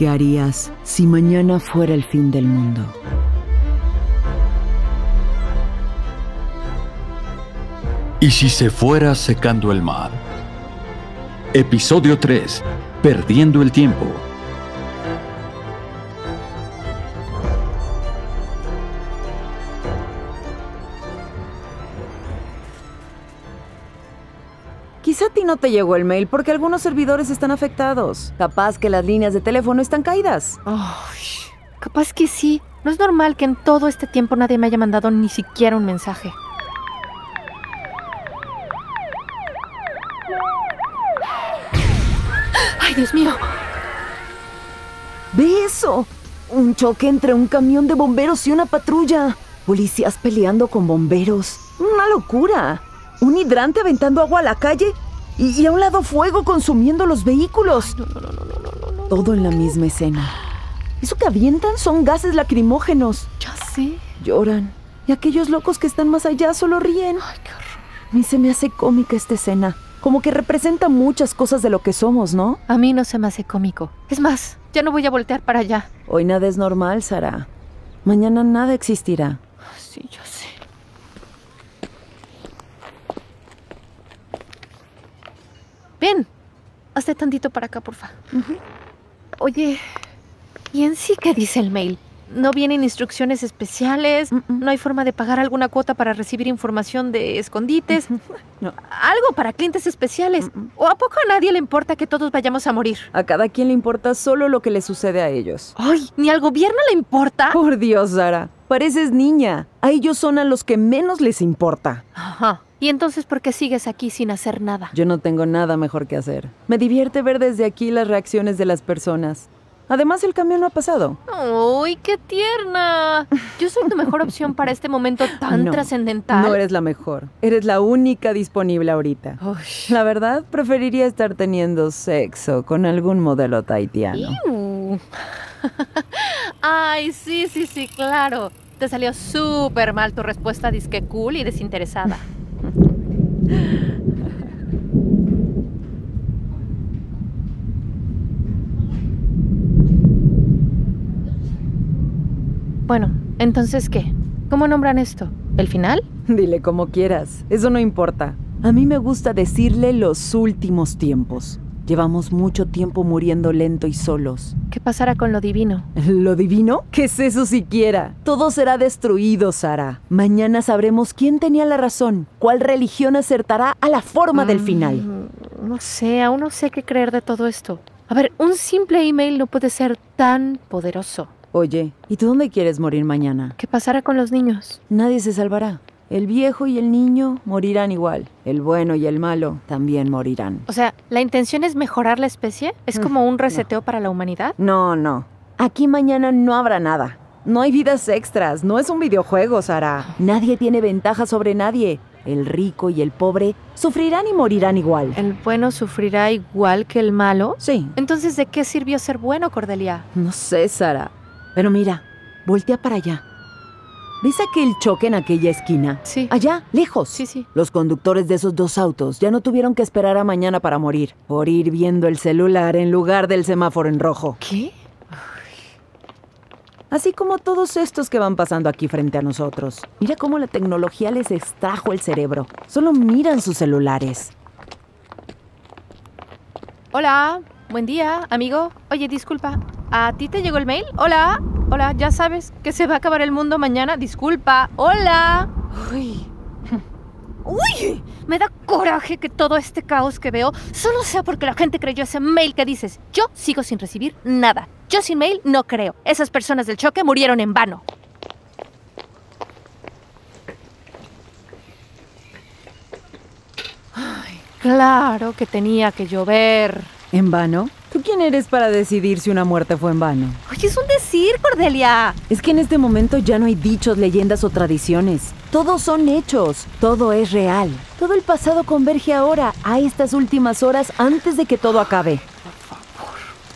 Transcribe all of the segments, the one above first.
¿Qué harías si mañana fuera el fin del mundo? ¿Y si se fuera secando el mar? Episodio 3. Perdiendo el tiempo. Quizá a ti no te llegó el mail porque algunos servidores están afectados. Capaz que las líneas de teléfono están caídas. Ay, capaz que sí. No es normal que en todo este tiempo nadie me haya mandado ni siquiera un mensaje. ¡Ay, Dios mío! ¿Ve eso? Un choque entre un camión de bomberos y una patrulla. Policías peleando con bomberos. Una locura. Un hidrante aventando agua a la calle y, y a un lado fuego consumiendo los vehículos. No, no, no, no, no, no, no. Todo en la misma escena. Eso que avientan son gases lacrimógenos. Ya sé. Lloran. Y aquellos locos que están más allá solo ríen. Ay, qué horror. A mí se me hace cómica esta escena. Como que representa muchas cosas de lo que somos, ¿no? A mí no se me hace cómico. Es más, ya no voy a voltear para allá. Hoy nada es normal, Sara. Mañana nada existirá. Sí, yo sé. Ven, hazte tantito para acá, porfa. Oye, ¿y en sí qué dice el mail? ¿No vienen instrucciones especiales? Mm-mm. ¿No hay forma de pagar alguna cuota para recibir información de escondites? No. Algo para clientes especiales. Mm-mm. ¿O a poco a nadie le importa que todos vayamos a morir? A cada quien le importa solo lo que le sucede a ellos. Ay, ¿ni al gobierno le importa? Por Dios, Sara. Pareces niña. A ellos son a los que menos les importa. Ajá. ¿Y entonces por qué sigues aquí sin hacer nada? Yo no tengo nada mejor que hacer. Me divierte ver desde aquí las reacciones de las personas. Además, el camión no ha pasado. ¡Uy, qué tierna! Yo soy tu mejor opción para este momento tan No, trascendental. No eres la mejor. Eres la única disponible ahorita. La verdad, preferiría estar teniendo sexo con algún modelo taitiano. Iu. Ay, sí, sí, sí, claro. Te salió súper mal tu respuesta disque cool y desinteresada. Bueno, entonces, ¿qué? ¿Cómo nombran esto? ¿El final? Dile como quieras. Eso no importa. A mí me gusta decirle los últimos tiempos. Llevamos mucho tiempo muriendo lento y solos. ¿Qué pasará con lo divino? ¿Lo divino? ¿Qué es eso siquiera? Todo será destruido, Sara. Mañana sabremos quién tenía la razón, cuál religión acertará a la forma del final. Mm, No sé, aún no sé qué creer de todo esto. A ver, un simple email no puede ser tan poderoso. Oye, ¿y tú dónde quieres morir mañana? ¿Qué pasará con los niños? Nadie se salvará. El viejo y el niño morirán igual. El bueno y el malo también morirán. O sea, ¿la intención es mejorar la especie? ¿Es Mm, como un reseteo para la humanidad? No, no. Aquí mañana no habrá nada. No hay vidas extras. No es un videojuego, Sara. Nadie tiene ventaja sobre nadie. El rico y el pobre sufrirán y morirán igual. ¿El bueno sufrirá igual que el malo? Sí. Entonces, ¿de qué sirvió ser bueno, Cordelia? No sé, Sara. Pero mira, voltea para allá. ¿Ves aquel choque en aquella esquina? Sí. Allá, lejos. Sí, sí. Los conductores de esos dos autos ya no tuvieron que esperar a mañana para morir, por ir viendo el celular en lugar del semáforo en rojo. ¿Qué? Así como todos estos que van pasando aquí frente a nosotros. Mira cómo la tecnología les extrajo el cerebro. Solo miran sus celulares. Hola, buen día, amigo. Oye, disculpa, ¿a ti te llegó el mail? Hola, hola, ya sabes que se va a acabar el mundo mañana. Disculpa, hola. Uy. Uy, me da coraje que todo este caos que veo solo sea porque la gente creyó ese mail que dices. Yo sigo sin recibir nada. Yo sin mail no creo. Esas personas del choque murieron en vano. Ay, claro que tenía que llover. ¿En vano? ¿Tú quién eres para decidir si una muerte fue en vano? Oye, es un decir, Cordelia. Es que en este momento ya no hay dichos, leyendas o tradiciones. Todos son hechos, todo es real. Todo el pasado converge ahora, a estas últimas horas antes de que todo acabe.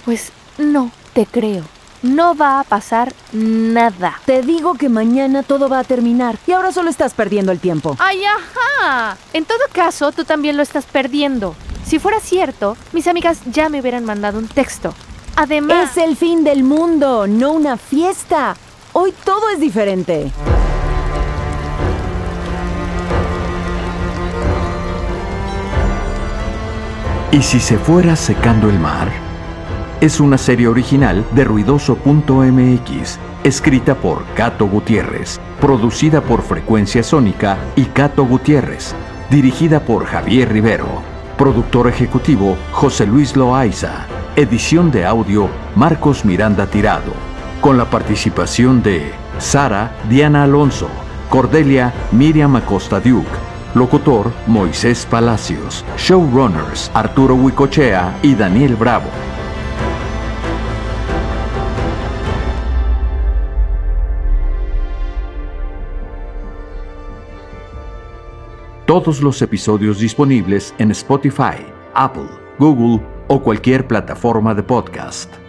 Pues no te creo. No va a pasar nada. Te digo que mañana todo va a terminar y ahora solo estás perdiendo el tiempo. ¡Ay, ajá! En todo caso, tú también lo estás perdiendo. Si fuera cierto, mis amigas ya me hubieran mandado un texto. Además... Es el fin del mundo, no una fiesta. Hoy todo es diferente. ¿Y si se fuera secando el mar? Es una serie original de ruidoso.mx, escrita por Cato Gutiérrez, producida por Frecuencia Sónica y Cato Gutiérrez, dirigida por Javier Rivero, productor ejecutivo José Luis Loaiza, edición de audio Marcos Miranda Tirado, con la participación de Sara Diana Alonso, Cordelia Miriam Acosta Duke, locutor Moisés Palacios, showrunners Arturo Huicochea y Daniel Bravo. Todos los episodios disponibles en Spotify, Apple, Google o cualquier plataforma de podcast.